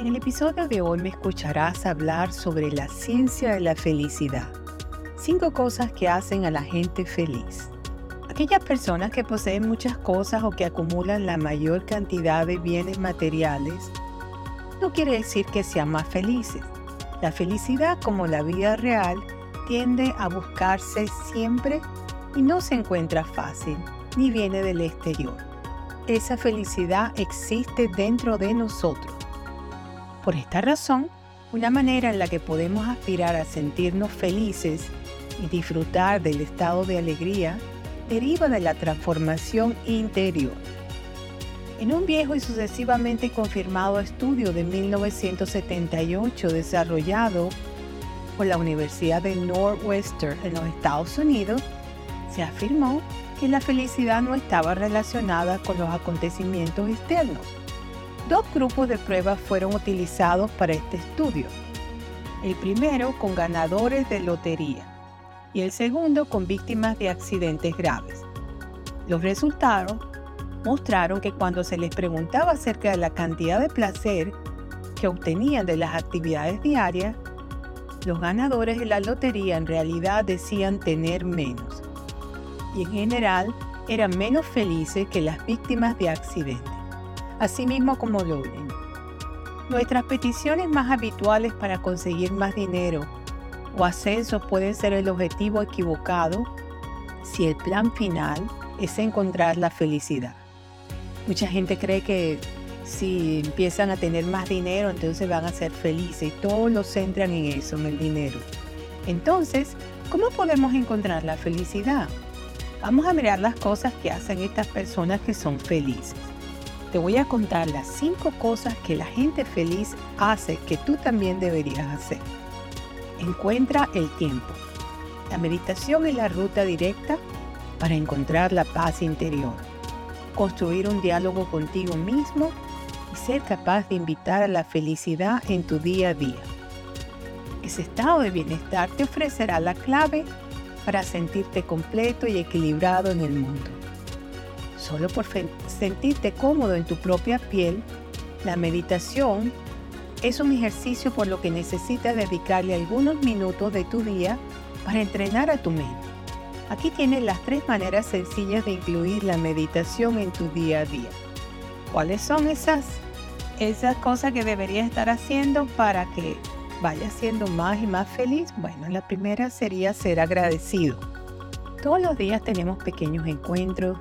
En el episodio de hoy me escucharás hablar sobre la ciencia de la felicidad. Cinco cosas que hacen a la gente feliz. Aquellas personas que poseen muchas cosas o que acumulan la mayor cantidad de bienes materiales no quiere decir que sean más felices. La felicidad, como la vida real, tiende a buscarse siempre y no se encuentra fácil ni viene del exterior. Esa felicidad existe dentro de nosotros. Por esta razón, una manera en la que podemos aspirar a sentirnos felices y disfrutar del estado de alegría deriva de la transformación interior. En un viejo y sucesivamente confirmado estudio de 1978 desarrollado por la Universidad de Northwestern en los Estados Unidos, se afirmó que la felicidad no estaba relacionada con los acontecimientos externos. Dos grupos de pruebas fueron utilizados para este estudio. El primero con ganadores de lotería y el segundo con víctimas de accidentes graves. Los resultados mostraron que cuando se les preguntaba acerca de la cantidad de placer que obtenían de las actividades diarias, los ganadores de la lotería en realidad decían tener menos y en general eran menos felices que las víctimas de accidentes, asimismo como lo ven. Nuestras peticiones más habituales para conseguir más dinero o ascenso pueden ser el objetivo equivocado si el plan final es encontrar la felicidad. Mucha gente cree que si empiezan a tener más dinero, entonces van a ser felices y todos lo centran en eso, en el dinero. Entonces, ¿cómo podemos encontrar la felicidad? Vamos a mirar las cosas que hacen estas personas que son felices. Te voy a contar las cinco cosas que la gente feliz hace que tú también deberías hacer. Encuentra el tiempo. La meditación es la ruta directa para encontrar la paz interior. Construir un diálogo contigo mismo y ser capaz de invitar a la felicidad en tu día a día. Ese estado de bienestar te ofrecerá la clave para sentirte completo y equilibrado en el mundo. Solo por sentirte cómodo en tu propia piel, la meditación es un ejercicio por lo que necesitas dedicarle algunos minutos de tu día para entrenar a tu mente. Aquí tienes las tres maneras sencillas de incluir la meditación en tu día a día. ¿Cuáles son esas, esas cosas que deberías estar haciendo para que vaya siendo más y más feliz? Bueno, la primera sería ser agradecido. Todos los días tenemos pequeños encuentros,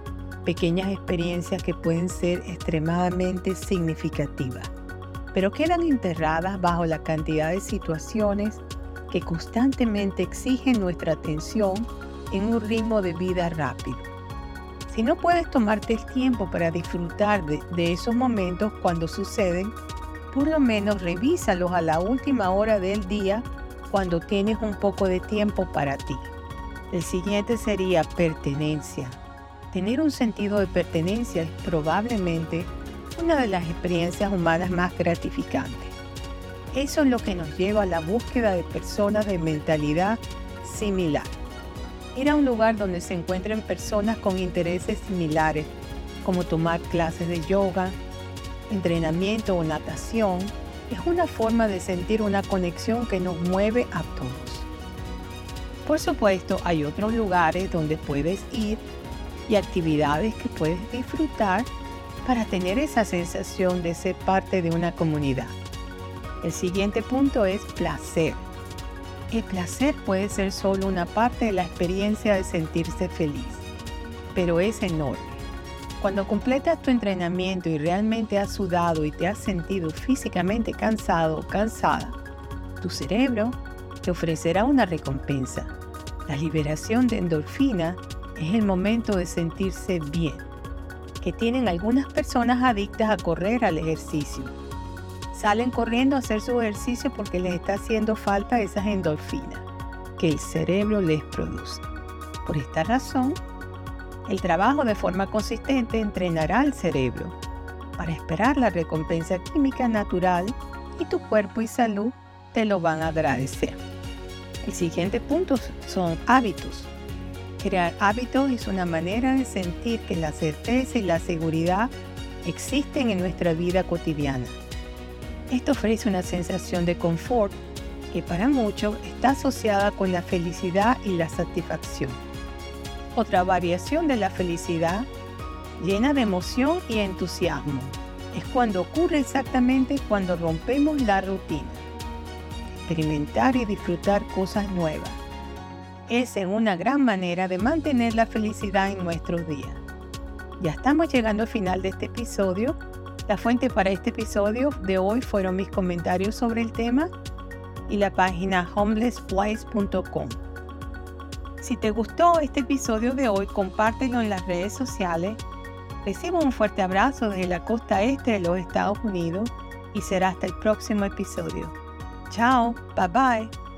pequeñas experiencias que pueden ser extremadamente significativas, pero quedan enterradas bajo la cantidad de situaciones que constantemente exigen nuestra atención en un ritmo de vida rápido. Si no puedes tomarte el tiempo para disfrutar de, esos momentos cuando suceden, por lo menos revísalos a la última hora del día cuando tienes un poco de tiempo para ti. El siguiente sería pertenencia. Tener un sentido de pertenencia es probablemente una de las experiencias humanas más gratificantes. Eso es lo que nos lleva a la búsqueda de personas de mentalidad similar. Ir a un lugar donde se encuentren personas con intereses similares, como tomar clases de yoga, entrenamiento o natación, es una forma de sentir una conexión que nos mueve a todos. Por supuesto, hay otros lugares donde puedes ir y actividades que puedes disfrutar para tener esa sensación de ser parte de una comunidad. El siguiente punto es placer. El placer puede ser solo una parte de la experiencia de sentirse feliz, pero es enorme. Cuando completas tu entrenamiento y realmente has sudado y te has sentido físicamente cansado o cansada, tu cerebro te ofrecerá una recompensa. La liberación de endorfina es el momento de sentirse bien, que tienen algunas personas adictas a correr al ejercicio. Salen corriendo a hacer su ejercicio porque les está haciendo falta esas endorfinas que el cerebro les produce. Por esta razón, el trabajo de forma consistente entrenará al cerebro para esperar la recompensa química natural y tu cuerpo y salud te lo van a agradecer. El siguiente punto son hábitos. Crear hábitos es una manera de sentir que la certeza y la seguridad existen en nuestra vida cotidiana. Esto ofrece una sensación de confort que para muchos está asociada con la felicidad y la satisfacción. Otra variación de la felicidad, llena de emoción y entusiasmo, es cuando ocurre exactamente cuando rompemos la rutina. Experimentar y disfrutar cosas nuevas. Es en una gran manera de mantener la felicidad en nuestros días. Ya estamos llegando al final de este episodio. La fuente para este episodio de hoy fueron mis comentarios sobre el tema y la página homelesswise.com. Si te gustó este episodio de hoy, compártelo en las redes sociales. Recibo un fuerte abrazo desde la costa este de los Estados Unidos y será hasta el próximo episodio. Chao, bye bye.